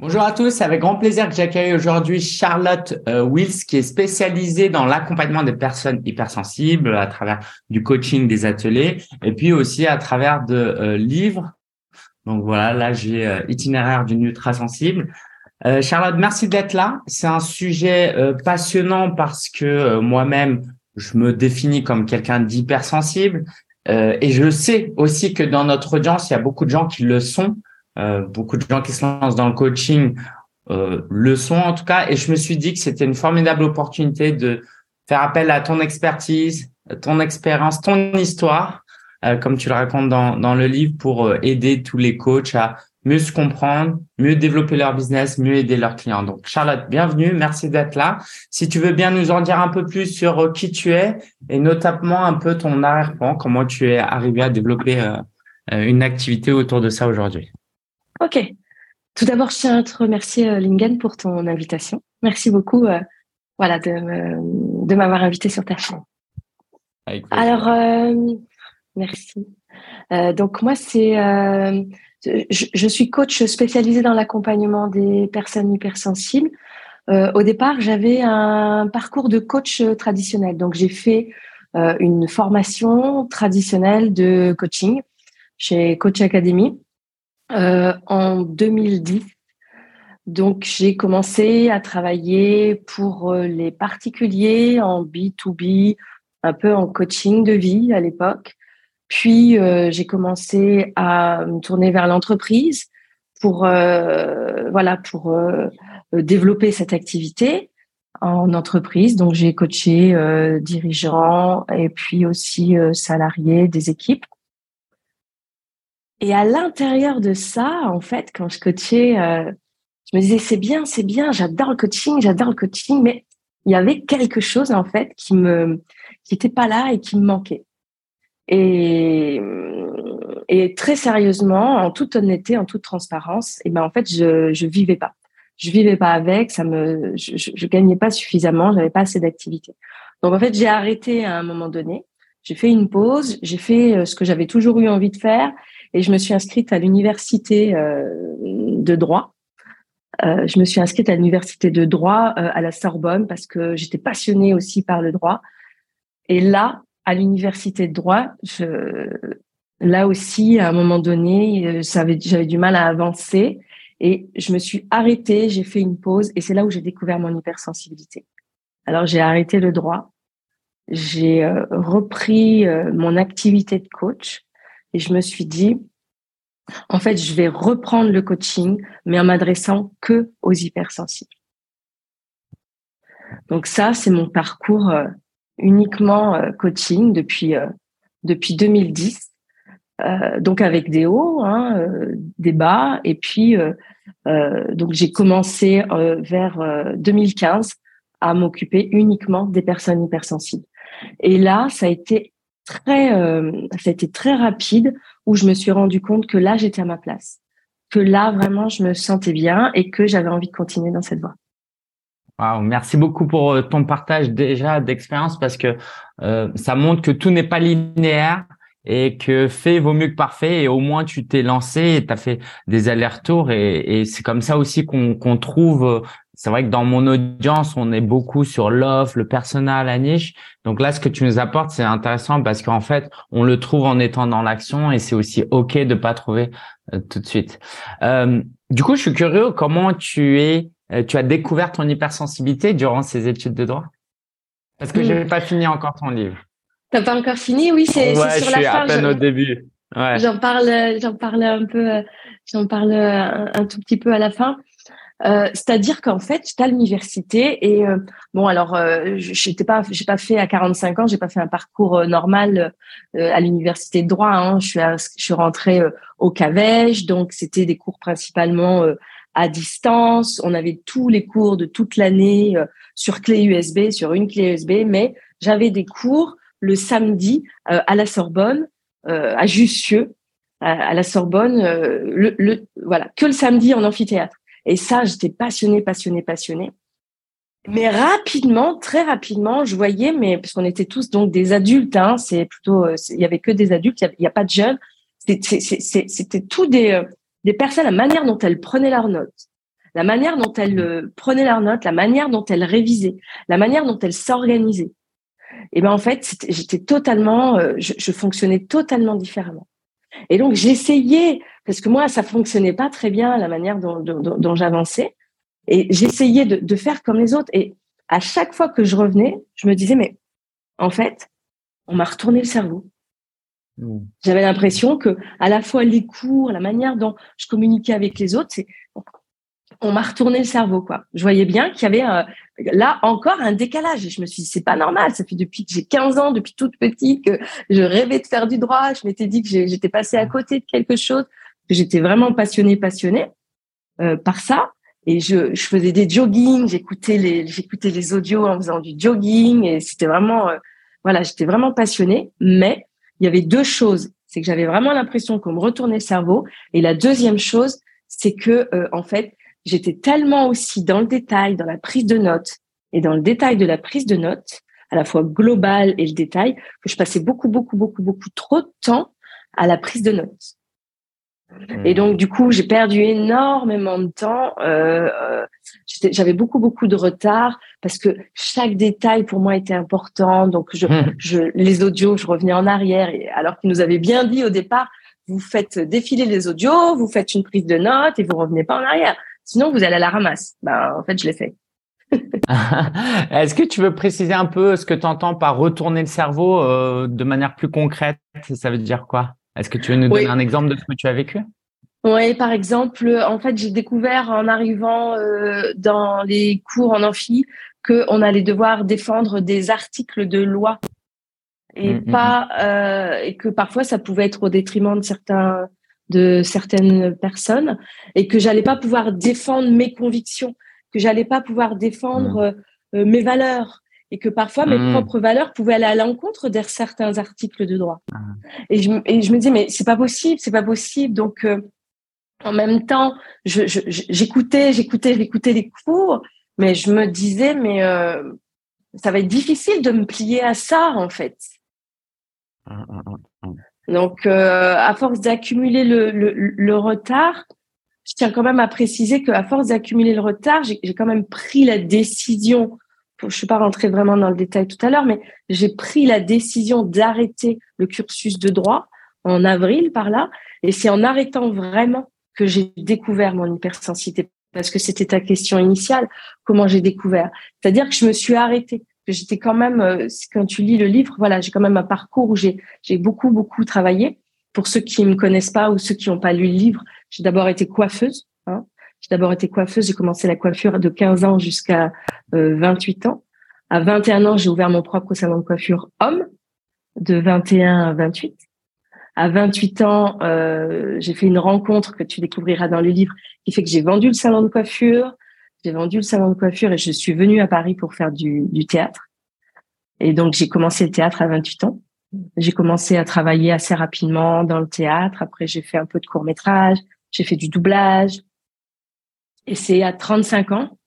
Bonjour à tous, avec grand plaisir que j'accueille aujourd'hui Charlotte euh, Wills qui est spécialisée dans l'accompagnement des personnes hypersensibles à travers du coaching des ateliers et puis aussi à travers de euh, livres. Donc voilà, là j'ai euh, itinéraire d'une ultra sensible. Charlotte, merci d'être là. C'est un sujet passionnant parce que moi-même je me définis comme quelqu'un d'hypersensible et je sais aussi que dans notre audience il y a beaucoup de gens qui le sont. Euh, beaucoup de gens qui se lancent dans le coaching euh, le sont en tout cas. Et je me suis dit que c'était une formidable opportunité de faire appel à ton expertise, ton expérience, ton histoire, euh, comme tu le racontes dans, dans le livre, pour aider tous les coachs à mieux se comprendre, mieux développer leur business, mieux aider leurs clients. Donc, Charlotte, bienvenue. Merci d'être là. Si tu veux bien nous en dire un peu plus sur qui tu es et notamment un peu ton arrière-plan, comment tu es arrivé à développer une activité autour de ça aujourd'hui. Ok. Tout d'abord, je tiens à te remercier, euh, Lingen, pour ton invitation. Merci beaucoup euh, voilà, de, de m'avoir invité sur ta chaîne. Alors, euh, merci. donc, moi, c'est. Je, je, suis coach spécialisée dans l'accompagnement des personnes hypersensibles. au départ, j'avais un parcours de coach traditionnel. Donc, j'ai fait une formation traditionnelle de coaching chez Coach Academy. Euh, en 2010. Donc, j'ai commencé à travailler pour euh, les particuliers en B2B, un peu en coaching de vie à l'époque. Puis, euh, j'ai commencé à me tourner vers l'entreprise pour, voilà, pour développer cette activité en entreprise. Donc, j'ai coaché dirigeants et puis aussi salariés des équipes. Et à l'intérieur de ça, en fait, quand je coachais, euh, je me disais c'est bien, c'est bien, j'adore le coaching, j'adore le coaching, mais il y avait quelque chose en fait qui me qui était pas là et qui me manquait. Et et très sérieusement, en toute honnêteté, en toute transparence, et ben en fait je je vivais pas, je vivais pas avec, ça me je, je gagnais pas suffisamment, j'avais pas assez d'activité. Donc en fait j'ai arrêté à un moment donné, j'ai fait une pause, j'ai fait euh, ce que j'avais toujours eu envie de faire et je me suis inscrite à l'université euh, de droit. Euh, je me suis inscrite à l'université de droit euh, à la Sorbonne parce que j'étais passionnée aussi par le droit. Et là, à l'université de droit, là aussi, à un moment donné, j'avais du mal à avancer et je me suis arrêtée, j'ai fait une pause et c'est là où j'ai découvert mon hypersensibilité. Alors j'ai arrêté le droit, j'ai repris mon activité de coach et je me suis dit, en fait, je vais reprendre le coaching, mais en m'adressant que aux hypersensibles. Donc ça, c'est mon parcours euh, uniquement euh, coaching depuis euh, depuis 2010. donc avec des hauts, hein, des bas, et puis donc j'ai commencé vers 2015 à m'occuper uniquement des personnes hypersensibles. Et là, ça a été très, euh, ça a été très rapide où je me suis rendu compte que là, j'étais à ma place, que là, vraiment, je me sentais bien et que j'avais envie de continuer dans cette voie. Wow, merci beaucoup pour euh, ton partage déjà d'expérience parce que euh, ça montre que tout n'est pas linéaire et que fait vaut mieux que parfait et au moins tu t'es lancé et tu as fait des allers-retours et, c'est comme ça aussi qu'on qu'on trouve c'est vrai que dans mon audience on est beaucoup sur l'offre le personnel la niche donc là ce que tu nous apportes c'est intéressant parce qu'en fait on le trouve en étant dans l'action et c'est aussi ok de pas trouver euh, tout de suite euh, du coup je suis curieux comment tu es euh, tu as découvert ton hypersensibilité durant ces études de droit? Parce que je n'ai pas fini encore ton livre T'as pas encore fini? Oui, c'est ouais, sur je la suis fin. à peine au début. Ouais. J'en parle, j'en parle un peu, j'en parle un, tout petit peu à la fin. Euh, C'est-à-dire qu'en fait, j'étais à l'université et euh, bon, alors euh, j'étais pas, j'ai pas fait à 45 ans, j'ai pas fait un parcours euh, normal euh, à l'université de droit. Hein. Je suis, je suis rentrée au Cavège, donc c'était des cours principalement à distance. On avait tous les cours de toute l'année sur clé USB, sur une clé USB, mais j'avais des cours le samedi à la Sorbonne, à Jussieu, à, la Sorbonne, le, le, voilà, que le samedi en amphithéâtre. Et ça, j'étais passionnée, passionnée, passionnée. Mais rapidement, très rapidement, je voyais, mais parce qu'on était tous donc des adultes, hein, c'est plutôt, il y avait que des adultes, il n'y a, pas de jeunes. C'était tout des, des personnes, la manière dont elles prenaient leurs notes, la manière dont elles euh, prenaient leurs notes, la manière dont elles révisaient, la manière dont elles s'organisaient. Et ben en fait, j'étais totalement, euh, je, fonctionnais totalement différemment. Et donc j'essayais, parce que moi ça fonctionnait pas très bien la manière dont, j'avançais, et j'essayais de, de faire comme les autres. Et à chaque fois que je revenais, je me disais mais en fait, on m'a retourné le cerveau. Hmm. J'avais l'impression que à la fois les cours, la manière dont je communiquais avec les autres, c'est on m'a retourné le cerveau quoi. Je voyais bien qu'il y avait euh, là encore un décalage. Je me suis dit c'est pas normal, ça fait depuis que j'ai 15 ans, depuis toute petite que je rêvais de faire du droit, je m'étais dit que j'étais passée à côté de quelque chose, j'étais vraiment passionnée passionnée euh, par ça. Et je, faisais des jogging, j'écoutais les j'écoutais les audios en faisant du jogging. Et c'était vraiment euh, voilà, j'étais vraiment passionnée, mais il y avait deux choses. C'est que j'avais vraiment l'impression qu'on me retournait le cerveau. Et la deuxième chose, c'est que, en fait, j'étais tellement aussi dans le détail, dans la prise de notes et dans le détail de la prise de notes, à la fois globale et le détail, que je passais beaucoup, beaucoup, beaucoup, beaucoup trop de temps à la prise de notes. Et mmh. donc, du coup, j'ai perdu énormément de temps. Euh, euh J'avais beaucoup, beaucoup de retard parce que chaque détail pour moi était important. Donc, je, mmh. je, les audios, je revenais en arrière. Et alors qu'ils nous avaient bien dit au départ, vous faites défiler les audios, vous faites une prise de notes et vous revenez pas en arrière. Sinon, vous allez à la ramasse. Ben, en fait, je l'ai fait. Est-ce que tu veux préciser un peu ce que tu entends par retourner le cerveau euh, de manière plus concrète? Ça veut dire quoi? Est-ce que tu veux nous donner un exemple de ce que tu as vécu? Oui, par exemple, en fait, j'ai découvert en arrivant euh, dans les cours en amphi qu'on allait devoir défendre des articles de loi et mmh, mmh, pas mmh. Euh, et que parfois ça pouvait être au détriment de certains de certaines personnes et que j'allais pas pouvoir défendre mes convictions, que j'allais pas pouvoir défendre euh, mes valeurs, et que parfois mes hmm. propres valeurs pouvaient aller à l'encontre de certains articles de droit. Ah. Et, je, et je me dis mais c'est pas possible, c'est pas possible. Donc euh, en même temps, j'écoutais, j'écoutais, j'écoutais les cours, mais je me disais mais euh, ça va être difficile de me plier à ça en fait. Donc euh, à force d'accumuler le, retard, je tiens quand même à préciser qu'à force d'accumuler le retard, j'ai quand même pris la décision je suis pas rentrée vraiment dans le détail tout à l'heure, mais j'ai pris la décision d'arrêter le cursus de droit en avril par là, et c'est en arrêtant vraiment que j'ai découvert mon hypersensibilité, parce que c'était ta question initiale, comment j'ai découvert. C'est-à-dire que je me suis arrêtée, j'étais quand même, euh, quand tu lis le livre, voilà, j'ai quand même un parcours où j'ai beaucoup beaucoup travaillé. Pour ceux qui me connaissent pas ou ceux qui n'ont pas lu le livre, j'ai d'abord été coiffeuse. Hein, j'ai d'abord été coiffeuse, j'ai commencé la coiffure de 15 ans jusqu'à 28 euh, ans. À 21 ans, j'ai ouvert mon propre salon de coiffure homme, de 21 à 28. À 28 ans, euh, j'ai fait une rencontre que tu découvriras dans le livre qui fait que j'ai vendu le salon de coiffure. J'ai vendu le salon de coiffure et je suis venue à Paris pour faire du, du théâtre. Et donc, j'ai commencé le théâtre à 28 ans. J'ai commencé à travailler assez rapidement dans le théâtre. Après, j'ai fait un peu de court métrage. J'ai fait du doublage. Et c'est à 35 ans,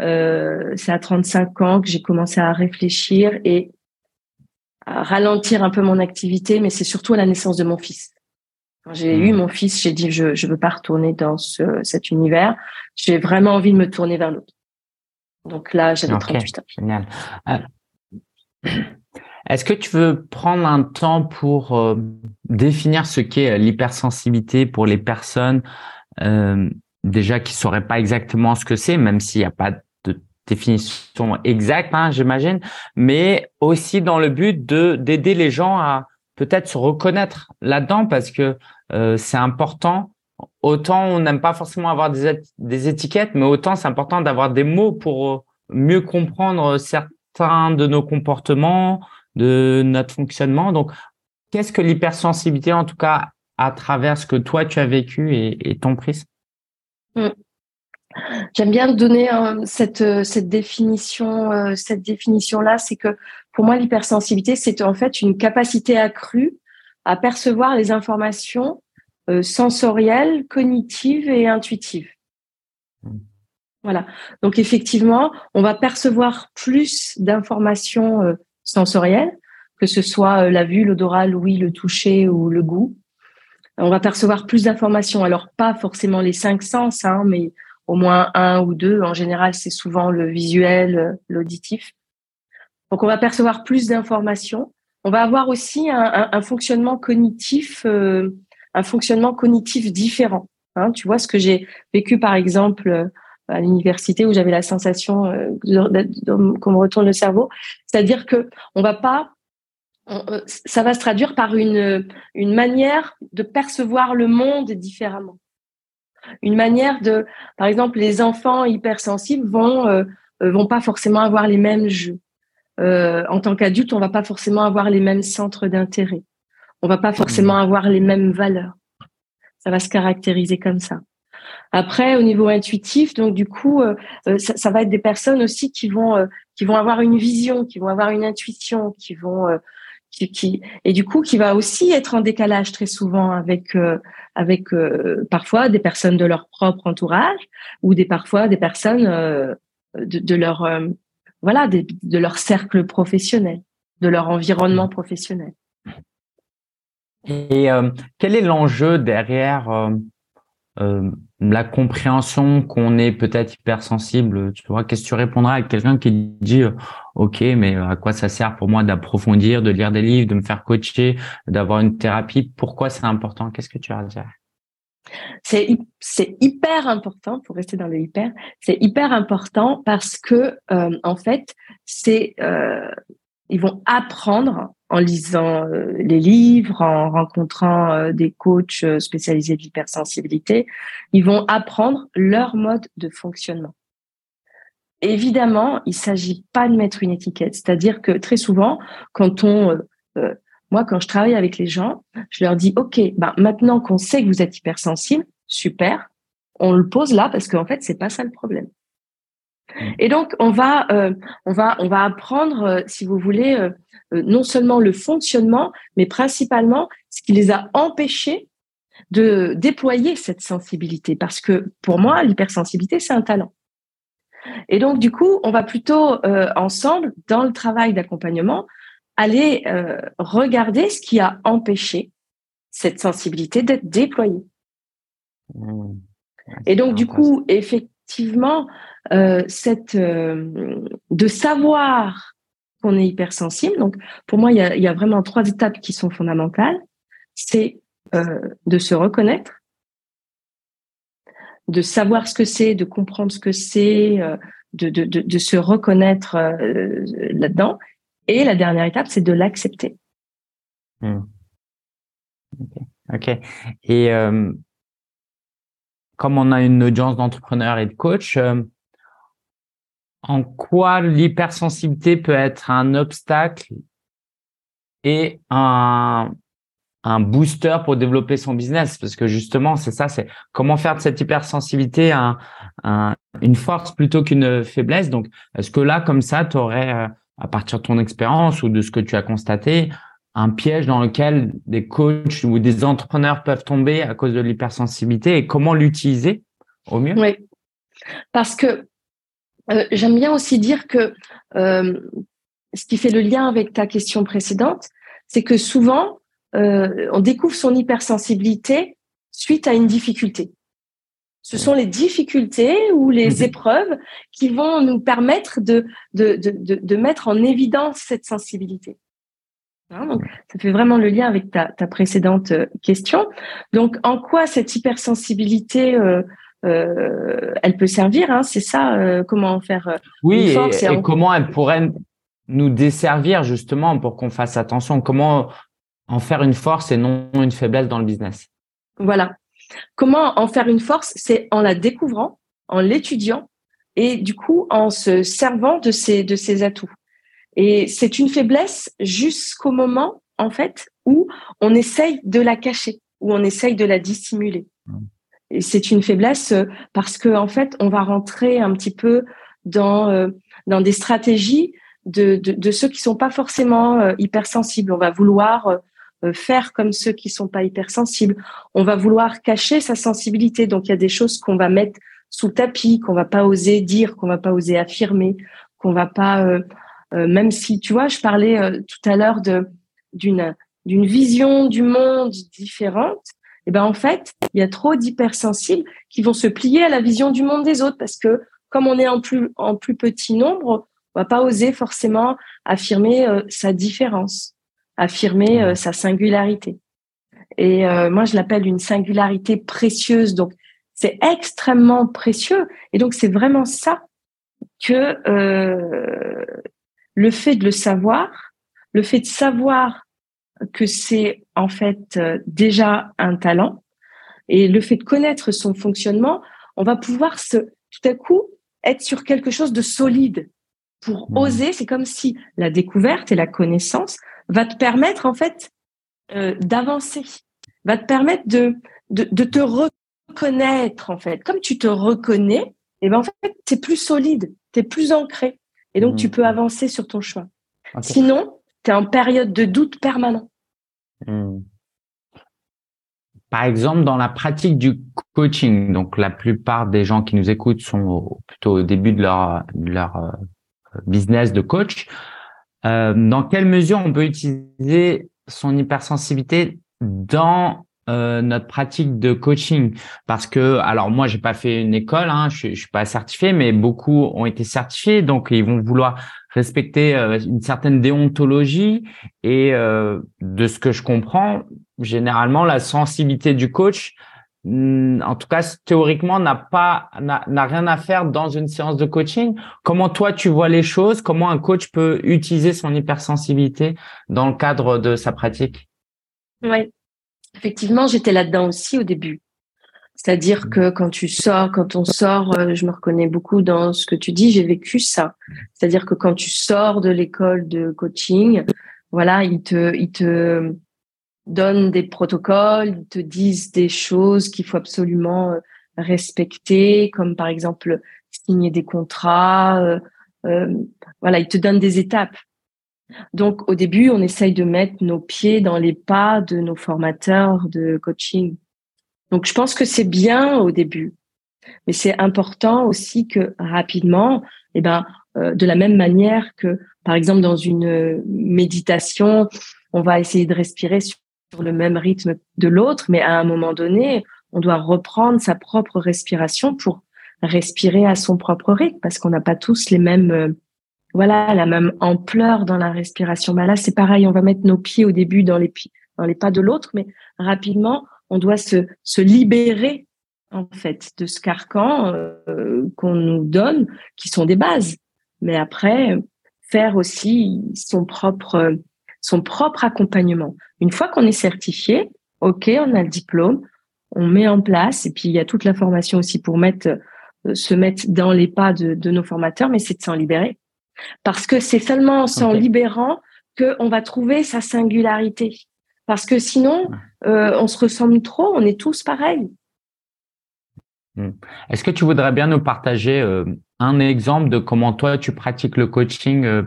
euh, c'est à 35 ans que j'ai commencé à réfléchir et à ralentir un peu mon activité, mais c'est surtout à la naissance de mon fils. Quand j'ai eu mmh. mon fils, j'ai dit je je veux pas retourner dans ce, cet univers. J'ai vraiment envie de me tourner vers l'autre. Donc là, j'avais 38 ans. Génial. Euh, est-ce que tu veux prendre un temps pour euh, définir ce qu'est l'hypersensibilité pour les personnes euh, déjà qui sauraient pas exactement ce que c'est, même s'il n'y a pas de définition exacte, hein, j'imagine, mais aussi dans le but de d'aider les gens à peut-être se reconnaître là-dedans parce que euh, c'est important. Autant on n'aime pas forcément avoir des, étiquettes, mais autant c'est important d'avoir des mots pour euh, mieux comprendre certains de nos comportements, de notre fonctionnement. Donc, qu'est-ce que l'hypersensibilité, en tout cas, à travers ce que toi tu as vécu et, et ton prisme Mm. J'aime bien donner euh, cette, cette définition, cette définition-là, c'est que pour moi, l'hypersensibilité, c'est en fait une capacité accrue à percevoir les informations sensorielles, cognitives et intuitives. Voilà. Donc effectivement, on va percevoir plus d'informations sensorielles, que ce soit la vue, l'odorat, l'ouïe, le toucher ou le goût on va percevoir plus d'informations. Alors pas forcément les cinq sens, hein, mais au moins un ou deux. En général, c'est souvent le visuel, l'auditif. Donc, on va percevoir plus d'informations. On va avoir aussi un, fonctionnement cognitif, un fonctionnement cognitif différent. Hein. tu vois ce que j'ai vécu, par exemple, à l'université où j'avais la sensation qu'on me retourne le cerveau. C'est-à-dire que on va pas euh, ça va se traduire par une, une manière de percevoir le monde différemment. Une manière de, par exemple, les enfants hypersensibles vont euh, euh, vont pas forcément avoir les mêmes jeux. En tant qu'adulte, on va pas forcément avoir les mêmes centres d'intérêt. On va pas forcément mmh. avoir les mêmes valeurs. Ça va se caractériser comme ça. Après, au niveau intuitif, donc du coup, ça, ça, va être des personnes aussi qui vont qui vont avoir une vision, qui vont avoir une intuition, qui vont qui, et du coup qui va aussi être en décalage très souvent avec euh, avec euh, parfois des personnes de leur propre entourage ou des parfois des personnes euh, de, de, leur voilà de, de, leur cercle professionnel de leur environnement mmh. professionnel. Et quel est l'enjeu derrière euh, la compréhension qu'on est peut-être hypersensible, tu vois, qu'est-ce que tu répondras à quelqu'un qui dit euh, OK, mais à quoi ça sert pour moi d'approfondir, de lire des livres, de me faire coacher, d'avoir une thérapie? Pourquoi c'est important? Qu'est-ce que tu as à dire? C'est c'est hyper important pour rester dans le hyper. C'est hyper important parce que euh, en fait, c'est ils vont apprendre en lisant euh, les livres, en rencontrant euh, des coachs euh, spécialisés de l'hypersensibilité, ils vont apprendre leur mode de fonctionnement. Évidemment, il s'agit pas de mettre une étiquette, c'est-à-dire que très souvent, quand on, moi, quand je travaille avec les gens, je leur dis, ok, ben maintenant qu'on sait que vous êtes hypersensible, super, on le pose là parce qu'en fait, c'est pas ça le problème. Et donc, on va, euh, on va, on va apprendre, euh, si vous voulez, euh, non seulement le fonctionnement, mais principalement ce qui les a empêchés de déployer cette sensibilité. Parce que pour moi, l'hypersensibilité, c'est un talent. Et donc, du coup, on va plutôt ensemble, dans le travail d'accompagnement, aller regarder ce qui a empêché cette sensibilité d'être déployée. Mmh. Et donc, du coup, effectivement, euh, cette euh, de savoir qu'on est hypersensible. Donc, pour moi, il y a, il y a vraiment trois étapes qui sont fondamentales. C'est euh, de se reconnaître, de savoir ce que c'est, de comprendre ce que c'est, euh, de, de, de, de, se reconnaître euh, là-dedans. Et la dernière étape, c'est de l'accepter. Hmm. ok. Et euh, comme on a une audience d'entrepreneurs et de coachs, en quoi l'hypersensibilité peut être un obstacle et un, booster pour développer son business? Parce que justement c'est ça c'est comment faire de cette hypersensibilité un, une force plutôt qu'une faiblesse? Donc est-ce que là comme ça tu aurais euh, à partir de ton expérience ou de ce que tu as constaté un piège dans lequel des coachs ou des entrepreneurs peuvent tomber à cause de l'hypersensibilité et comment l'utiliser au mieux? Oui, parce que euh, j'aime bien aussi dire que euh, ce qui fait le lien avec ta question précédente, c'est que souvent, euh, on découvre son hypersensibilité suite à une difficulté. Ce sont les difficultés ou les mhm. épreuves qui vont nous permettre de, de, de, de, mettre en évidence cette sensibilité. Hein, donc, ça fait vraiment le lien avec ta, ta précédente question. Donc, en quoi cette hypersensibilité euh, euh, elle peut servir. Hein, c'est ça, euh, comment faire. Euh, oui, et, comment elle pourrait nous desservir justement pour qu'on fasse attention? Comment en faire une force et non une faiblesse dans le business? Voilà. Comment en faire une force, c'est en la découvrant, en l'étudiant et du coup en se servant de ses de ses atouts. Et c'est une faiblesse jusqu'au moment en fait où on essaye de la cacher, où on essaye de la dissimuler. Mmh c'est une faiblesse euh, parce que en fait, on va rentrer un petit peu dans euh, dans des stratégies de, de, de ceux qui sont pas forcément euh, hypersensibles. On va vouloir faire comme ceux qui sont pas hypersensibles. On va vouloir cacher sa sensibilité. Donc il y a des choses qu'on va mettre sous le tapis, qu'on va pas oser dire, qu'on va pas oser affirmer, qu'on va pas même si tu vois, je parlais tout à l'heure d'une d'une vision du monde différente Et ben en fait, il y a trop d'hypersensibles qui vont se plier à la vision du monde des autres parce que comme on est en plus en plus petit nombre, on va pas oser forcément affirmer euh, sa différence, affirmer euh, sa singularité. Et euh, moi, je l'appelle une singularité précieuse. Donc, c'est extrêmement précieux. Et donc, c'est vraiment ça que le fait de le savoir, le fait de savoir que c'est en fait déjà un talent et le fait de connaître son fonctionnement, on va pouvoir se tout à coup être sur quelque chose de solide pour mmh. oser. C'est comme si la découverte et la connaissance va te permettre en fait euh, d'avancer, va te permettre de, de, de te reconnaître en fait. Comme tu te reconnais, et eh ben en fait tu es plus solide, tu es plus ancré et donc tu mmh. peux avancer sur ton chemin. Sinon, tu es en période de doute permanent. Mmh. Par exemple, dans la pratique du coaching, donc la plupart des gens qui nous écoutent sont plutôt au début de leur, de leur euh, business de coach. Euh, dans quelle mesure on peut utiliser son hypersensibilité dans euh, notre pratique de coaching? Parce que alors moi j'ai pas fait une école hein, je, je suis pas certifié mais beaucoup ont été certifiés donc ils vont vouloir respecter euh, une certaine déontologie. Et euh, de ce que je comprends généralement la sensibilité du coach en tout cas théoriquement n'a pas n'a rien à faire dans une séance de coaching. Comment toi tu vois les choses? Comment un coach peut utiliser son hypersensibilité dans le cadre de sa pratique? Oui, effectivement, j'étais là-dedans aussi au début. C'est-à-dire hmm. que quand tu sors, quand on sort, euh, je me reconnais beaucoup dans ce que tu dis, j'ai vécu ça. C'est-à-dire que quand tu sors de l'école de coaching, voilà, il te, il te, donnent des protocoles, ils te disent des choses qu'il faut absolument euh, respecter, comme par exemple signer des contrats. Euh, euh, voilà, ils te donnent des étapes. Donc au début, on essaye de mettre nos pieds dans les pas de nos formateurs de coaching. Donc je pense que c'est bien au début, mais c'est important aussi que rapidement, eh ben, de la même manière que par exemple dans une méditation, on va essayer de respirer sur le même rythme de l'autre, mais à un moment donné, on doit reprendre sa propre respiration pour respirer à son propre rythme, parce qu'on n'a pas tous les mêmes, euh, voilà, la même ampleur dans la respiration. Bah là, c'est pareil, on va mettre nos pieds au début dans les dans les pas de l'autre, mais rapidement, on doit se, se libérer en fait de ce carcan euh, qu'on nous donne, qui sont des bases. Mais après, faire aussi son propre son propre accompagnement. Une fois qu'on est certifié, ok, on a le diplôme, on met en place, et puis il y a toute la formation aussi pour mettre, euh, se mettre dans les pas de, nos formateurs, mais c'est de s'en libérer. Parce que c'est seulement en s'en libérant qu'on va trouver sa singularité. Parce que sinon, euh, on se ressemble trop, on est tous pareils. Hmm. Est-ce que tu voudrais bien nous partager euh, un exemple de comment toi tu pratiques le coaching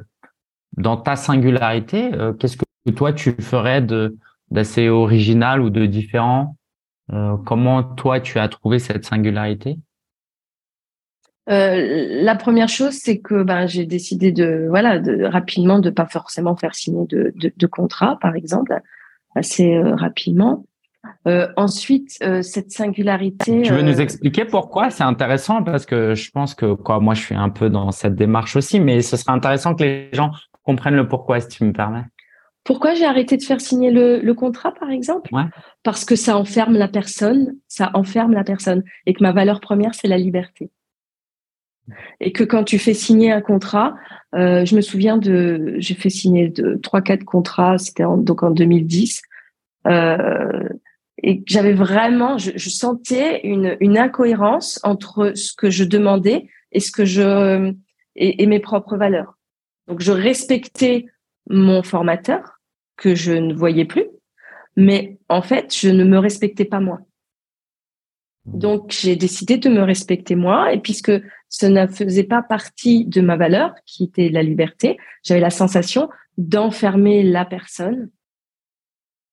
dans ta singularité, euh, qu'est-ce que toi tu ferais de d'assez original ou de différent euh, Comment toi tu as trouvé cette singularité? Euh, la première chose, c'est que ben, j'ai décidé de voilà de rapidement de pas forcément faire signer de, de, de contrat, par exemple, assez rapidement. ensuite, cette singularité. Tu veux nous expliquer pourquoi? C'est intéressant parce que je pense que quoi, moi, je suis un peu dans cette démarche aussi, mais ce serait intéressant que les gens comprennent le pourquoi, si tu me permets. Pourquoi j'ai arrêté de faire signer le, contrat, par exemple? Parce que ça enferme la personne, ça enferme la personne, et que ma valeur première, c'est la liberté. Et que quand tu fais signer un contrat, euh, je me souviens de, j'ai fait signer de trois, quatre contrats, c'était donc en 2010, euh, et j'avais vraiment, je, sentais une, une incohérence entre ce que je demandais et ce que je et mes propres valeurs. Donc, je respectais mon formateur que je ne voyais plus, mais en fait, je ne me respectais pas moi. Donc, j'ai décidé de me respecter moi, et puisque ce ne faisait pas partie de ma valeur, qui était la liberté, j'avais la sensation d'enfermer la personne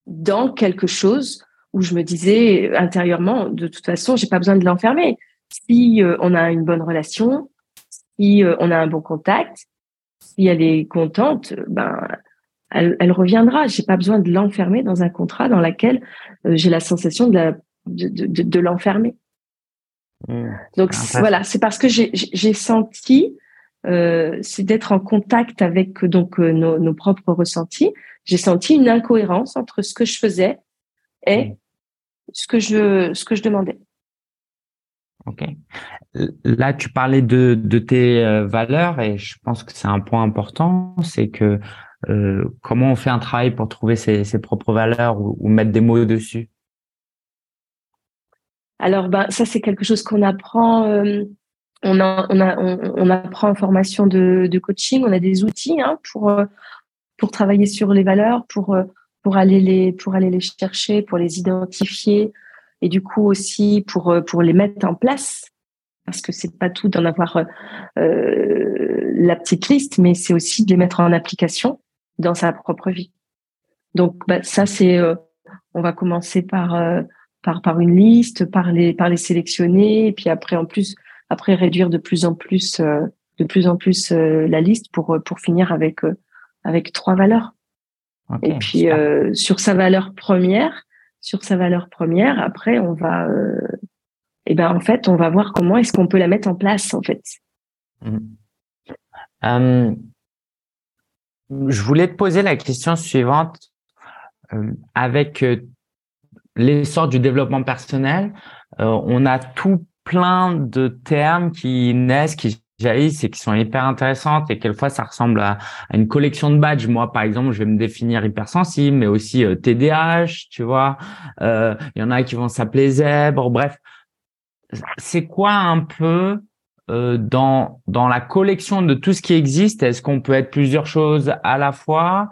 dans quelque chose où je me disais intérieurement, de toute façon, j'ai pas besoin de l'enfermer. Si euh, on a une bonne relation, si euh, on a un bon contact, si elle est contente, ben elle, elle reviendra. J'ai pas besoin de l'enfermer dans un contrat dans lequel euh, j'ai la sensation de, de, de, de l'enfermer. Mmh. Donc voilà, c'est parce que j'ai senti, euh, c'est d'être en contact avec donc euh, nos, nos, propres ressentis. J'ai senti une incohérence entre ce que je faisais et mmh. ce que je ce que je demandais. Ok. Là, tu parlais de, de tes euh, valeurs et je pense que c'est un point important, c'est que euh, comment on fait un travail pour trouver ses, ses propres valeurs ou, mettre des mots dessus? Alors, ben, ça, c'est quelque chose qu'on apprend. Euh, on, a, on, a, on, apprend en formation de, de, coaching. On a des outils hein, pour euh, pour travailler sur les valeurs, pour pour aller les pour aller les chercher, pour les identifier, et du coup aussi pour euh, pour les mettre en place parce que c'est pas tout d'en avoir euh, la petite liste, mais c'est aussi de les mettre en application dans sa propre vie. Donc bah, ça c'est euh, on va commencer par euh, par par une liste, par les par les sélectionner, et puis après en plus après réduire de plus en plus de plus en plus la liste pour pour finir avec avec trois valeurs. et puis sur sa valeur première, sur sa valeur première. Après, on va, euh, eh ben en fait, on va voir comment est-ce qu'on peut la mettre en place en fait. Mmh. Euh, je voulais te poser la question suivante. Euh, avec l'essor du développement personnel, on a tout plein de termes qui naissent, qui jaillissent et qui sont hyper intéressantes et quelquefois ça ressemble à, une collection de badges. Moi, par exemple, je vais me définir hypersensible, mais aussi euh, TDAH, tu vois. Euh, il y en a qui vont s'appeler zèbre. Bref, c'est quoi un peu euh, dans dans la collection de tout ce qui existe? Est-ce qu'on peut être plusieurs choses à la fois?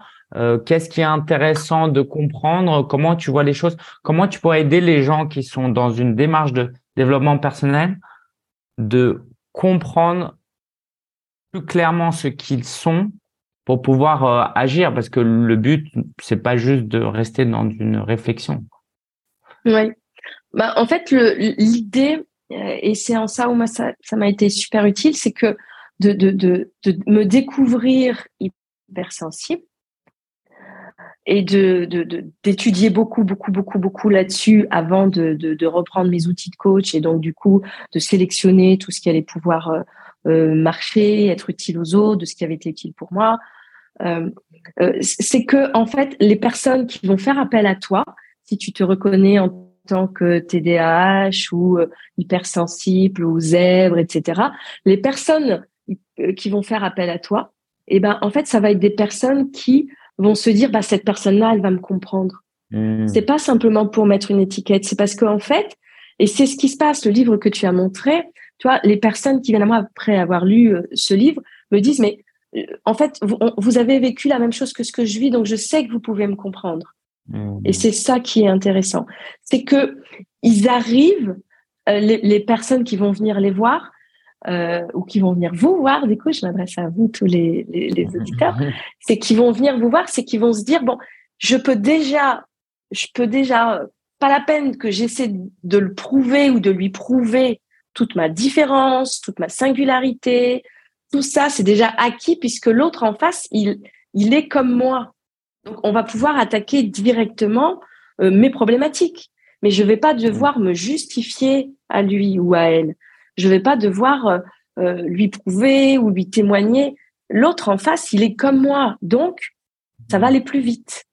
Qu'est-ce qui est intéressant de comprendre? Comment tu vois les choses? Comment tu pourrais aider les gens qui sont dans une démarche de développement personnel de comprendre plus clairement ce qu'ils sont pour pouvoir euh, agir parce que le but c'est pas juste de rester dans une réflexion. Oui. Bah, en fait l'idée euh, et c'est en ça où moi ça m'a été super utile c'est que de, de, de, de, me découvrir hypersensible et de d'étudier beaucoup beaucoup beaucoup beaucoup là-dessus avant de, de, reprendre mes outils de coach et donc du coup de sélectionner tout ce qui allait pouvoir euh, euh, marcher être utile aux autres de ce qui avait été utile pour moi. Euh, c'est que en fait les personnes qui vont faire appel à toi si tu te reconnais en tant que TDAH ou hypersensible ou zèbre etc les personnes qui vont faire appel à toi eh ben en fait ça va être des personnes qui vont se dire bah cette personne-là, elle va me comprendre. Mmh. C'est pas simplement pour mettre une étiquette, c'est parce qu'en fait, et c'est ce qui se passe, le livre que tu as montré, tu vois, les personnes qui viennent à moi après avoir lu euh, ce livre me disent mais euh, en fait, vous, vous, avez vécu la même chose que ce que je vis, donc je sais que vous pouvez me comprendre. Mmh. Et c'est ça qui est intéressant, c'est que ils arrivent, euh, les, les, personnes qui vont venir les voir, euh, ou qui vont venir vous voir, du coup, je m'adresse à vous tous les, les, les auditeurs, c'est qu'ils vont venir vous voir, c'est qu'ils vont se dire bon, je peux déjà, je peux déjà, pas la peine que j'essaie de le prouver ou de lui prouver toute ma différence, toute ma singularité, tout ça, c'est déjà acquis puisque l'autre en face, il, il est comme moi. Donc, on va pouvoir attaquer directement euh, mes problématiques. Mais je vais pas devoir me justifier à lui ou à elle. Je vais pas devoir euh, euh, lui prouver ou lui témoigner. L'autre en face, il est comme moi, donc ça va aller plus vite.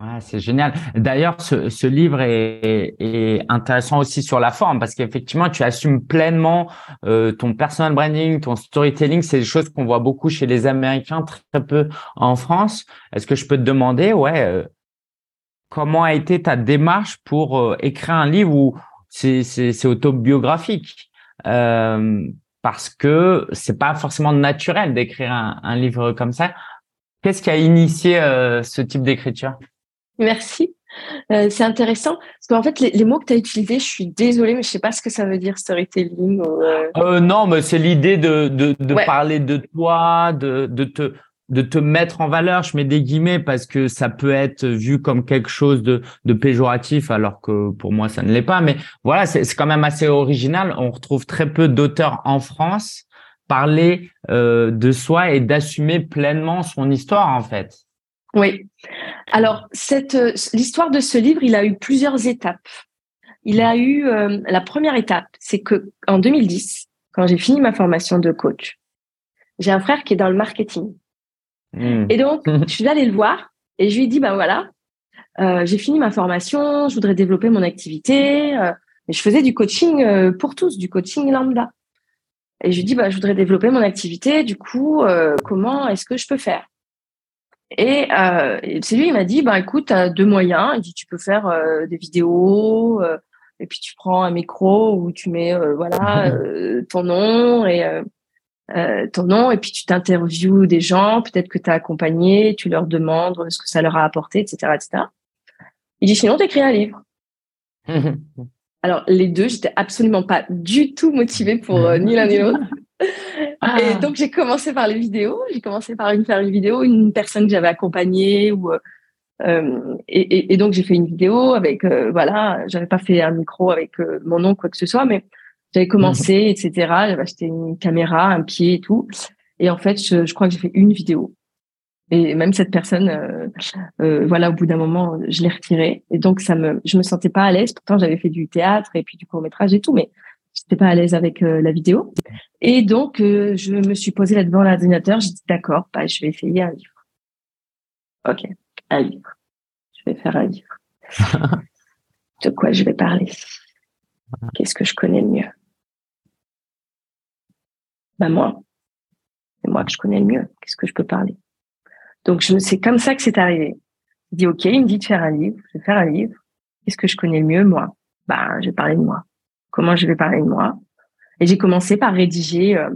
Ouais, c'est génial. D'ailleurs, ce, ce livre est, est, intéressant aussi sur la forme parce qu'effectivement, tu assumes pleinement euh, ton personal branding, ton storytelling. C'est des choses qu'on voit beaucoup chez les Américains, très peu en France. Est-ce que je peux te demander, ouais, euh, comment a été ta démarche pour euh, écrire un livre où c'est autobiographique? Euh, parce que c'est pas forcément naturel d'écrire un, un, livre comme ça. Qu'est-ce qui a initié euh, ce type d'écriture? Merci. Euh, c'est intéressant parce qu'en fait les, les mots que tu as utilisés, je suis désolée, mais je sais pas ce que ça veut dire storytelling. Ou, euh... euh non, mais c'est l'idée de, de, de ouais. parler de toi, de, de te de te mettre en valeur, je mets des guillemets parce que ça peut être vu comme quelque chose de, de péjoratif, alors que pour moi ça ne l'est pas. Mais voilà, c'est quand même assez original. On retrouve très peu d'auteurs en France parler euh, de soi et d'assumer pleinement son histoire en fait. Oui. Alors, cette, l'histoire de ce livre, il a eu plusieurs étapes. Il a eu la première étape, c'est que en 2010, quand j'ai fini ma formation de coach, j'ai un frère qui est dans le marketing. Hmm. Et donc, je suis allée le voir et je lui ai dit, ben voilà, euh, j'ai fini ma formation, je voudrais développer mon activité. Euh, je faisais du coaching euh, pour tous, du coaching lambda. Et je lui dis, bah, je voudrais développer mon activité. Du coup, comment est-ce que je peux faire? Et c'est lui, il m'a dit, bah, écoute, tu as deux moyens. Il dit, tu peux faire des vidéos, et puis tu prends un micro où tu mets voilà ton nom et euh, ton nom et puis tu t'interviews des gens, peut-être que tu as accompagné, tu leur demandes ce que ça leur a apporté, etc. etc. Il dit sinon, t'écris un livre. Alors les deux, j'étais absolument pas du tout motivée pour euh, ni l'un ni l'autre. Ah. Et donc j'ai commencé par les vidéos. J'ai commencé par une faire une vidéo, une personne que j'avais accompagnée ou euh, et, et, donc j'ai fait une vidéo avec voilà, j'avais pas fait un micro avec mon nom quoi que ce soit, mais j'avais commencé, mhm. etc. J'avais acheté une caméra, un pied et tout. Et en fait, je, je crois que j'ai fait une vidéo. Et même cette personne, euh, euh, voilà, au bout d'un moment, je l'ai retirée. Et donc, ça me, je me sentais pas à l'aise. Pourtant, j'avais fait du théâtre et puis du court métrage et tout, mais j'étais pas à l'aise avec euh, la vidéo. Et donc, je me suis posée là devant l'ordinateur. J'ai dit, d'accord, bah, je vais essayer un livre. Ok, un livre. Je vais faire un livre. De quoi je vais parler? Qu'est-ce que je connais le mieux? Bah, moi. C'est moi que je connais le mieux. Qu'est-ce que je peux parler? Donc, je c'est comme ça que c'est arrivé. Je dis, OK, il me dit de faire un livre. Je vais faire un livre. Qu'est-ce que je connais le mieux, moi? Bah, je vais parler de moi. Comment je vais parler de moi? Et j'ai commencé par rédiger euh,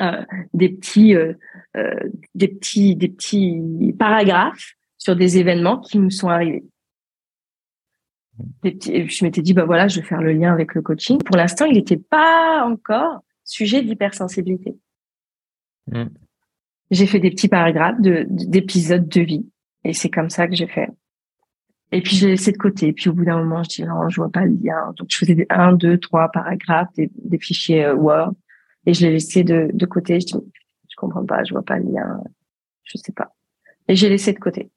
euh, des petits, euh, des petits, des petits paragraphes sur des événements qui me sont arrivés. je m'étais dit, bah voilà, je vais faire le lien avec le coaching. Pour l'instant, il n'était pas encore sujet d'hypersensibilité. Mm. J'ai fait des petits paragraphes d'épisodes de, vie et c'est comme ça que j'ai fait. Et puis je l'ai laissé de côté. Et puis au bout d'un moment, je dis non, je vois pas le lien. Donc je faisais des un, deux, trois paragraphes, des, fichiers euh, Word, et je l'ai laissé de, de côté. Je dis je comprends pas, je vois pas le lien, je sais pas. Et j'ai laissé de côté.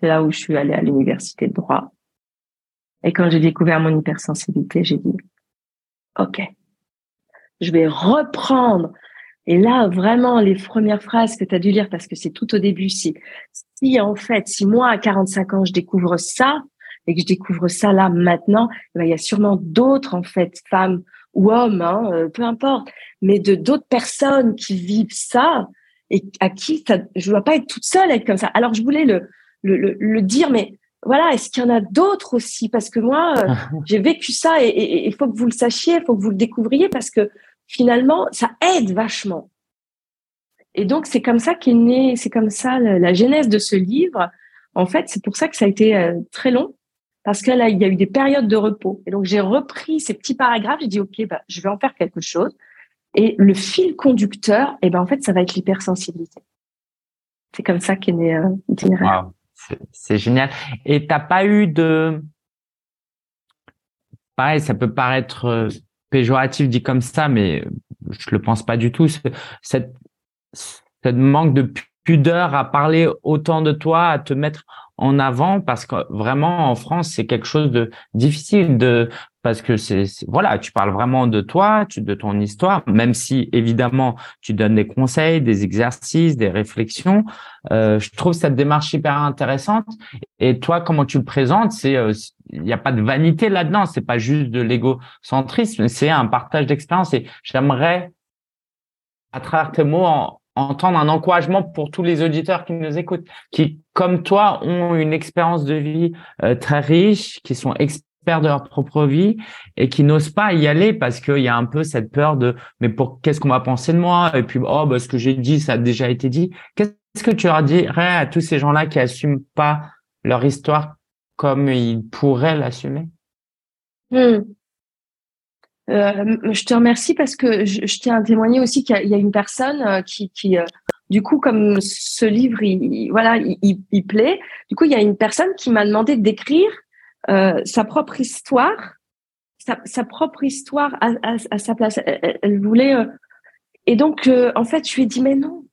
C'est là où je suis allée à l'université de droit. Et quand j'ai découvert mon hypersensibilité, j'ai dit OK, je vais reprendre. Et là, vraiment, les premières phrases que tu as dû lire, parce que c'est tout au début, si, si en fait, si moi, à 45 ans, je découvre ça, et que je découvre ça là, maintenant, eh ben, il y a sûrement d'autres, en fait, femmes ou hommes, hein, euh, peu importe, mais de d'autres personnes qui vivent ça, et à qui ça, je ne dois pas être toute seule à être comme ça. Alors, je voulais le, le, le, le dire, mais voilà, est-ce qu'il y en a d'autres aussi? Parce que moi, euh, j'ai vécu ça et il faut que vous le sachiez, il faut que vous le découvriez parce que finalement, ça aide vachement. Et donc, c'est comme ça qu'est né, c'est comme ça la, genèse de ce livre. En fait, c'est pour ça que ça a été euh, très long parce que là, il y a eu des périodes de repos. Et donc, j'ai repris ces petits paragraphes. J'ai dit, OK, bah, je vais en faire quelque chose. Et le fil conducteur, et eh ben, en fait, ça va être l'hypersensibilité. C'est comme ça qu'est né euh. C'est génial. Et t'as pas eu de, pareil, ça peut paraître euh, péjoratif dit comme ça, mais je le pense pas du tout. Cette, cette manque de pudeur à parler autant de toi, à te mettre en avant, parce que vraiment en France, c'est quelque chose de difficile de parce que c'est voilà, tu parles vraiment de toi, de ton histoire, même si évidemment tu donnes des conseils, des exercices, des réflexions. Euh, je trouve cette démarche hyper intéressante. Et toi, comment tu le présentes, c'est euh, il n'y a pas de vanité là-dedans, c'est pas juste de l'égocentrisme, c'est un partage d'expérience. Et j'aimerais, à travers tes mots, entendre un encouragement pour tous les auditeurs qui nous écoutent, qui, comme toi, ont une expérience de vie euh, très riche, qui sont de leur propre vie et qui n'osent pas y aller parce qu'il y a un peu cette peur de mais pour qu'est-ce qu'on va penser de moi? Et puis oh bah, ce que j'ai dit ça a déjà été dit qu'est-ce que tu leur dirais à tous ces gens-là qui assument pas leur histoire comme ils pourraient l'assumer? Hmm. euh, je te remercie parce que je, tiens à témoigner aussi qu'il y, a une personne euh, qui, qui euh, du coup, comme ce livre, il, voilà, il, il, plaît. Du coup, il y a une personne qui m'a demandé d'écrire euh, sa propre histoire, sa, propre histoire à, sa place. Elle, voulait. Euh, et donc, euh, en fait, je lui ai dit, mais non.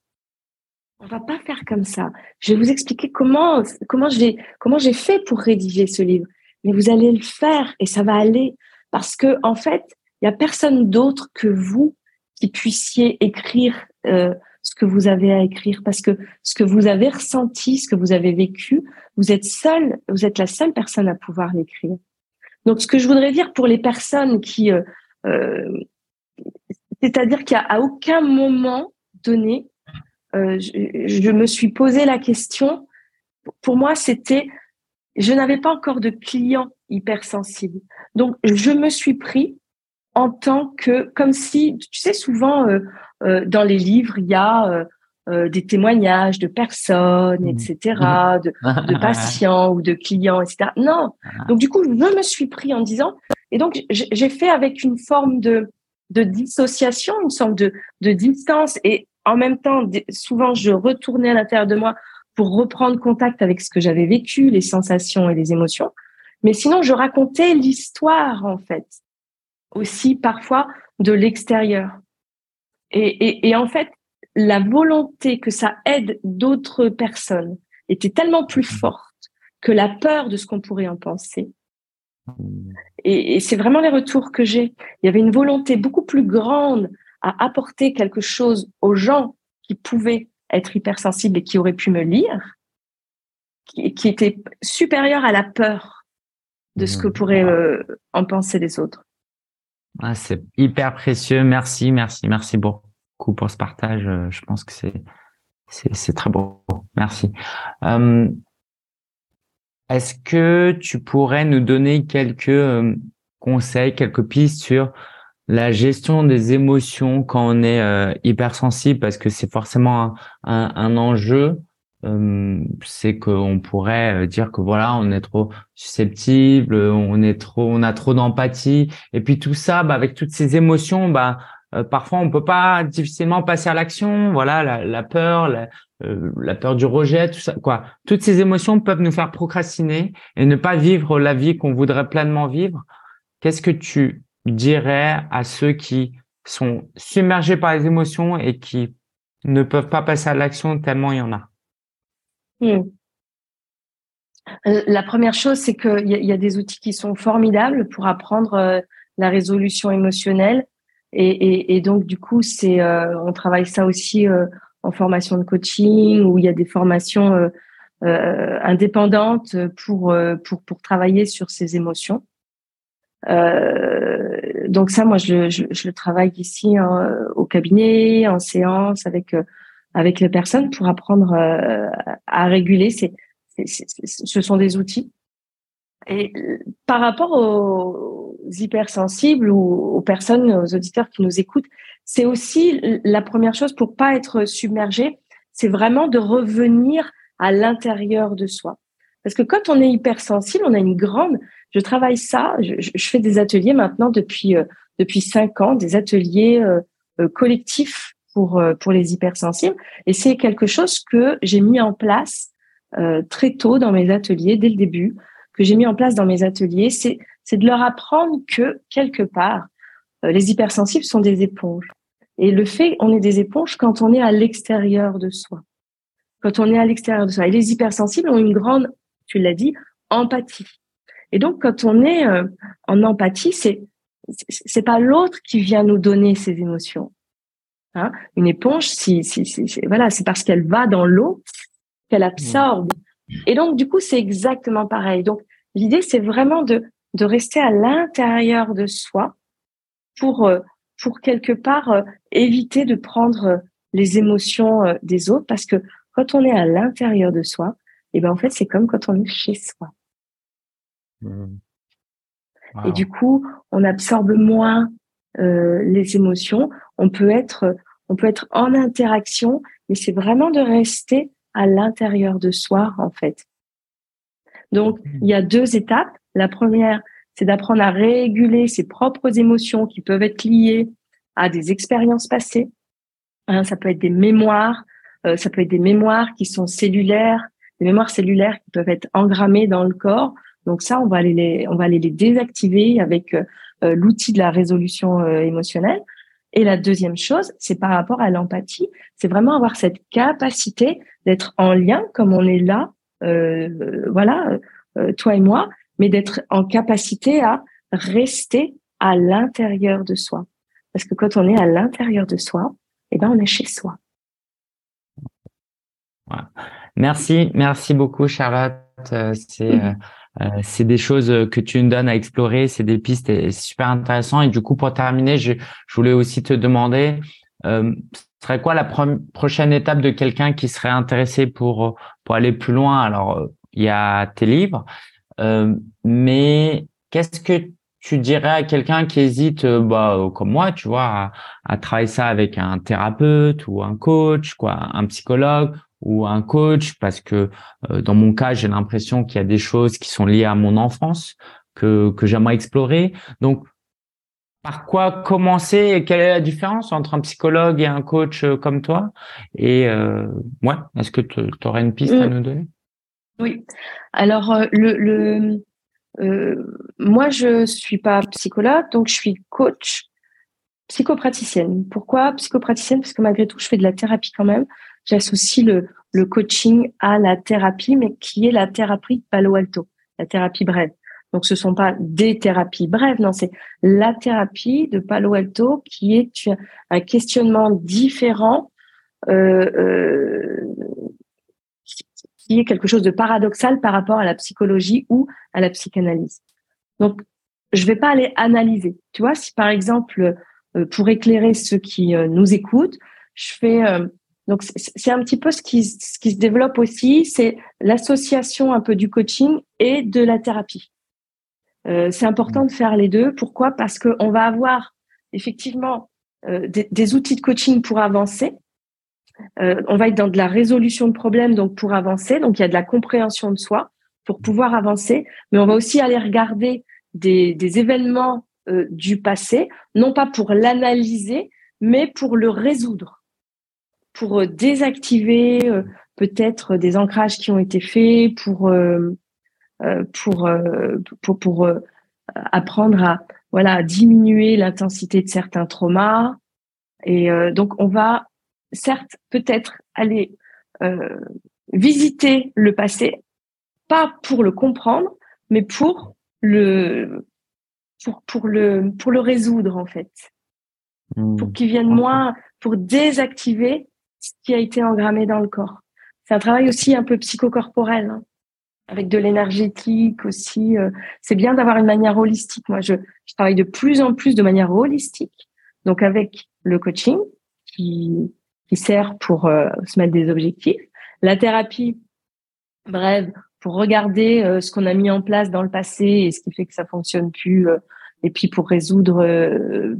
on va pas faire comme ça. Je vais vous expliquer comment comment j'ai comment j'ai fait pour rédiger ce livre. Mais vous allez le faire et ça va aller parce que en fait, il y a personne d'autre que vous qui puissiez écrire euh, ce que vous avez à écrire parce que ce que vous avez ressenti, ce que vous avez vécu, vous êtes seul, vous êtes la seule personne à pouvoir l'écrire. Donc, ce que je voudrais dire pour les personnes qui, euh, euh c'est-à-dire qu'à aucun moment donné, euh, je, me suis posé la question. Pour moi, c'était, je n'avais pas encore de clients hypersensibles. Donc, je me suis pris en tant que, comme si, tu sais, souvent euh, euh, dans les livres, il y a des témoignages de personnes, etc., mmh. de, de patients ou de clients, etc. Non. Donc, du coup, je me suis pris en disant, et donc, j'ai fait avec une forme de, de dissociation, une sorte de, de distance. Et en même temps, souvent, je retournais à l'intérieur de moi pour reprendre contact avec ce que j'avais vécu, les sensations et les émotions. Mais sinon, je racontais l'histoire, en fait, aussi parfois de l'extérieur. Et, et, en fait, la volonté que ça aide d'autres personnes était tellement plus forte que la peur de ce qu'on pourrait en penser. Et, et c'est vraiment les retours que j'ai. Il y avait une volonté beaucoup plus grande à apporter quelque chose aux gens qui pouvaient être hypersensibles et qui auraient pu me lire, qui, qui était supérieur à la peur de ce que mmh. pourraient euh, en penser les autres. Ah, c'est hyper précieux. Merci, merci, merci beaucoup pour ce partage. Euh, je pense que c'est c'est très beau. Merci. Euh, est-ce que tu pourrais nous donner quelques conseils, quelques pistes sur la gestion des émotions quand on est euh, hypersensible, parce que c'est forcément un, un, enjeu, euh, c'est qu'on pourrait euh, dire que voilà, on est trop susceptible, on est trop, on a trop d'empathie, et puis tout ça, bah, avec toutes ces émotions, bah euh, parfois on peut pas difficilement passer à l'action. Voilà, la, peur, la, la, peur du rejet, tout ça, quoi. Toutes ces émotions peuvent nous faire procrastiner et ne pas vivre la vie qu'on voudrait pleinement vivre. Qu'est-ce que tu dirais à ceux qui sont submergés par les émotions et qui ne peuvent pas passer à l'action tellement il y en a? Hmm. euh, La première chose, c'est qu'il y, y, a des outils qui sont formidables pour apprendre euh, la résolution émotionnelle. Et, donc, du coup, c'est euh, on travaille ça aussi en formation de coaching où il y a des formations indépendantes pour, pour, travailler sur ces émotions. Donc ça, moi, je, le travaille ici hein, au cabinet, en séance, avec avec les personnes pour apprendre euh, à réguler. C'est, ce sont des outils. Et par rapport aux hypersensibles ou aux personnes, aux auditeurs qui nous écoutent, c'est aussi la première chose pour pas être submergé, c'est vraiment de revenir à l'intérieur de soi. Parce que quand on est hypersensible, on a une grande je travaille ça. Je, fais des ateliers maintenant depuis euh, depuis cinq ans, des ateliers euh, euh, collectifs pour pour les hypersensibles. Et c'est quelque chose que j'ai mis en place très tôt dans mes ateliers, dès le début, que j'ai mis en place dans mes ateliers. C'est c'est de leur apprendre que quelque part, les hypersensibles sont des éponges. Et le fait, on est des éponges quand on est à l'extérieur de soi. Quand on est à l'extérieur de soi. Et les hypersensibles ont une grande, tu l'as dit, empathie. Et donc, quand on est euh, en empathie, c'est c'est pas l'autre qui vient nous donner ses émotions. Hein Une éponge, si, si, si, voilà, c'est parce qu'elle va dans l'eau qu'elle absorbe. Et donc, du coup, c'est exactement pareil. Donc, l'idée, c'est vraiment de de rester à l'intérieur de soi pour euh, pour quelque part euh, éviter de prendre les émotions des autres, parce que quand on est à l'intérieur de soi, et eh ben en fait, c'est comme quand on est chez soi. Mmh. Et du coup, on absorbe moins euh, les émotions. On peut être, on peut être en interaction, mais c'est vraiment de rester à l'intérieur de soi, en fait. Donc, il y a deux étapes. La première, c'est d'apprendre à réguler ses propres émotions qui peuvent être liées à des expériences passées. Hein, ça peut être des mémoires, euh, ça peut être des mémoires qui sont cellulaires, des mémoires cellulaires qui peuvent être engrammées dans le corps donc ça, on va aller les, on va aller les désactiver avec euh, l'outil de la résolution euh, émotionnelle. Et la deuxième chose, c'est par rapport à l'empathie, c'est vraiment avoir cette capacité d'être en lien, comme on est là, euh, voilà, toi et moi, mais d'être en capacité à rester à l'intérieur de soi. Parce que quand on est à l'intérieur de soi, eh ben, on est chez soi. Merci, merci beaucoup, Charlotte. C'est mm-hmm. Euh, c'est des choses que tu nous donnes à explorer, c'est des pistes et c'est super intéressant. Et du coup, pour terminer, je, je voulais aussi te demander, euh, serait quoi la prochaine étape de quelqu'un qui serait intéressé pour pour aller plus loin? Alors, euh, il y a tes livres, euh, mais qu'est-ce que tu dirais à quelqu'un qui hésite, euh, bah, comme moi, tu vois, à, à, travailler ça avec un thérapeute ou un coach, quoi, un psychologue ou un coach parce que euh, dans mon cas, j'ai l'impression qu'il y a des choses qui sont liées à mon enfance que, que j'aimerais explorer. Donc, par quoi commencer Quelle est la différence entre un psychologue et un coach euh, comme toi? Et euh, ouais, est-ce que tu aurais une piste à mm. nous donner? Oui. Alors, euh, le, le euh, moi, je suis pas psychologue, donc je suis coach psychopraticienne. Pourquoi psychopraticienne? Parce que malgré tout, je fais de la thérapie quand même j'associe le, le coaching à la thérapie, mais qui est la thérapie Palo Alto, la thérapie brève. Donc, ce sont pas des thérapies brèves, non, c'est la thérapie de Palo Alto qui est un questionnement différent, euh, euh, qui est quelque chose de paradoxal par rapport à la psychologie ou à la psychanalyse. Donc, je vais pas aller analyser. Tu vois, si par exemple, euh, pour éclairer ceux qui euh, nous écoutent, je fais euh, donc c'est un petit peu ce qui, ce qui se développe aussi, c'est l'association un peu du coaching et de la thérapie. Euh, c'est important de faire les deux. Pourquoi? Parce qu'on va avoir effectivement euh, des, des, outils de coaching pour avancer. Euh, on va être dans de la résolution de problèmes, donc pour avancer. Donc il y a de la compréhension de soi pour pouvoir avancer, mais on va aussi aller regarder des, des événements euh, du passé, non pas pour l'analyser, mais pour le résoudre pour euh, désactiver euh, peut-être des ancrages qui ont été faits, pour euh, pour pour, pour apprendre à voilà diminuer l'intensité de certains traumas. Et donc on va certes peut-être aller visiter le passé, pas pour le comprendre, mais pour le pour, pour le pour le résoudre en fait, mmh. pour qu'il vienne moins, pour désactiver ce qui a été engrammé dans le corps. C'est un travail aussi un peu psychocorporel, hein, avec de l'énergétique aussi. Euh, c'est bien d'avoir une manière holistique. Moi, je, je, travaille de plus en plus de manière holistique, donc avec le coaching qui, qui sert pour euh, se mettre des objectifs, la thérapie, bref, pour regarder euh, ce qu'on a mis en place dans le passé et ce qui fait que ça fonctionne plus, et puis pour résoudre,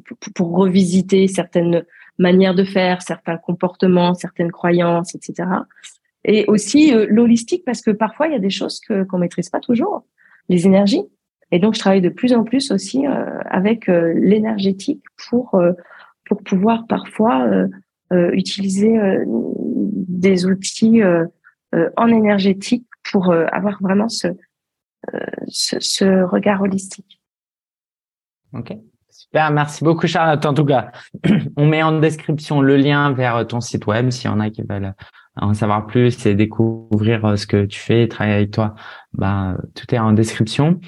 pour, pour revisiter certaines manière de faire, certains comportements, certaines croyances, etc. Et aussi euh, l'holistique parce que parfois il y a des choses que qu'on maîtrise pas toujours, les énergies. Et donc je travaille de plus en plus aussi euh, avec euh, l'énergétique pour pour pouvoir parfois utiliser des outils en énergétique pour avoir vraiment ce, ce, ce regard holistique. Ok. Super, merci beaucoup Charlotte. En tout cas, on met en description le lien vers ton site web s'il y en a qui veulent en savoir plus et découvrir euh, ce que tu fais travailler avec toi. Ben, tout est en description.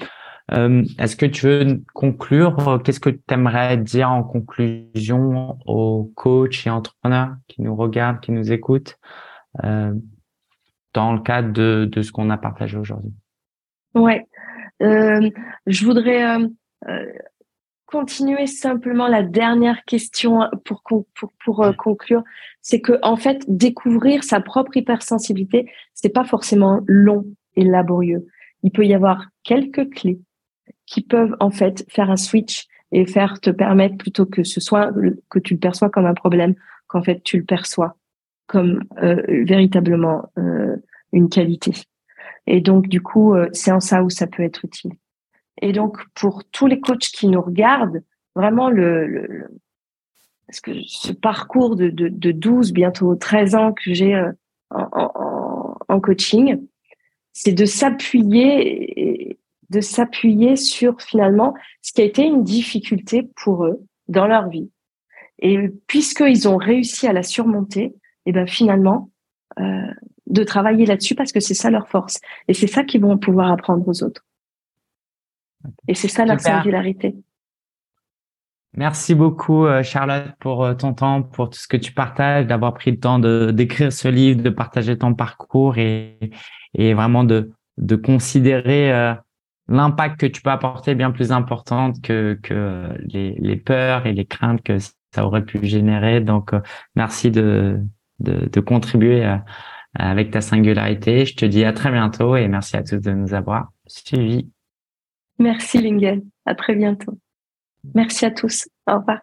Euh, Est-ce que tu veux conclure? Qu'est-ce que tu aimerais dire en conclusion aux coachs et entrepreneurs qui nous regardent, qui nous écoutent euh, dans le cadre de, de ce qu'on a partagé aujourd'hui? Ouais, euh, je voudrais euh, continuer simplement la dernière question pour, pour, pour euh, conclure, c'est que en fait découvrir sa propre hypersensibilité, c'est pas forcément long et laborieux. Il peut y avoir quelques clés qui peuvent en fait faire un switch et faire te permettre plutôt que ce soit que tu le perçois comme un problème, qu'en fait tu le perçois comme euh, véritablement euh, une qualité. Et donc du coup, c'est en ça où ça peut être utile. Et donc, pour tous les coachs qui nous regardent, vraiment le, le, parce que ce parcours de, de, de 12, bientôt 13 ans que j'ai euh, en, en, en, coaching, c'est de s'appuyer, de s'appuyer sur finalement ce qui a été une difficulté pour eux dans leur vie Et puisqu'ils ont réussi à la surmonter, et eh ben finalement, euh, de travailler là-dessus parce que c'est ça leur force. Et c'est ça qu'ils vont pouvoir apprendre aux autres. Et c'est ça leur singularité. Merci beaucoup, euh, Charlotte, pour euh, ton temps, pour tout ce que tu partages, d'avoir pris le temps de d'écrire ce livre, de partager ton parcours et, et vraiment de, de considérer euh, l'impact que tu peux apporter bien plus important que, que les, les peurs et les craintes que ça aurait pu générer. Donc, merci de, de, de contribuer avec ta singularité. Je te dis à très bientôt et merci à tous de nous avoir suivis. Merci, Lingen. À très bientôt. Merci à tous. Au revoir.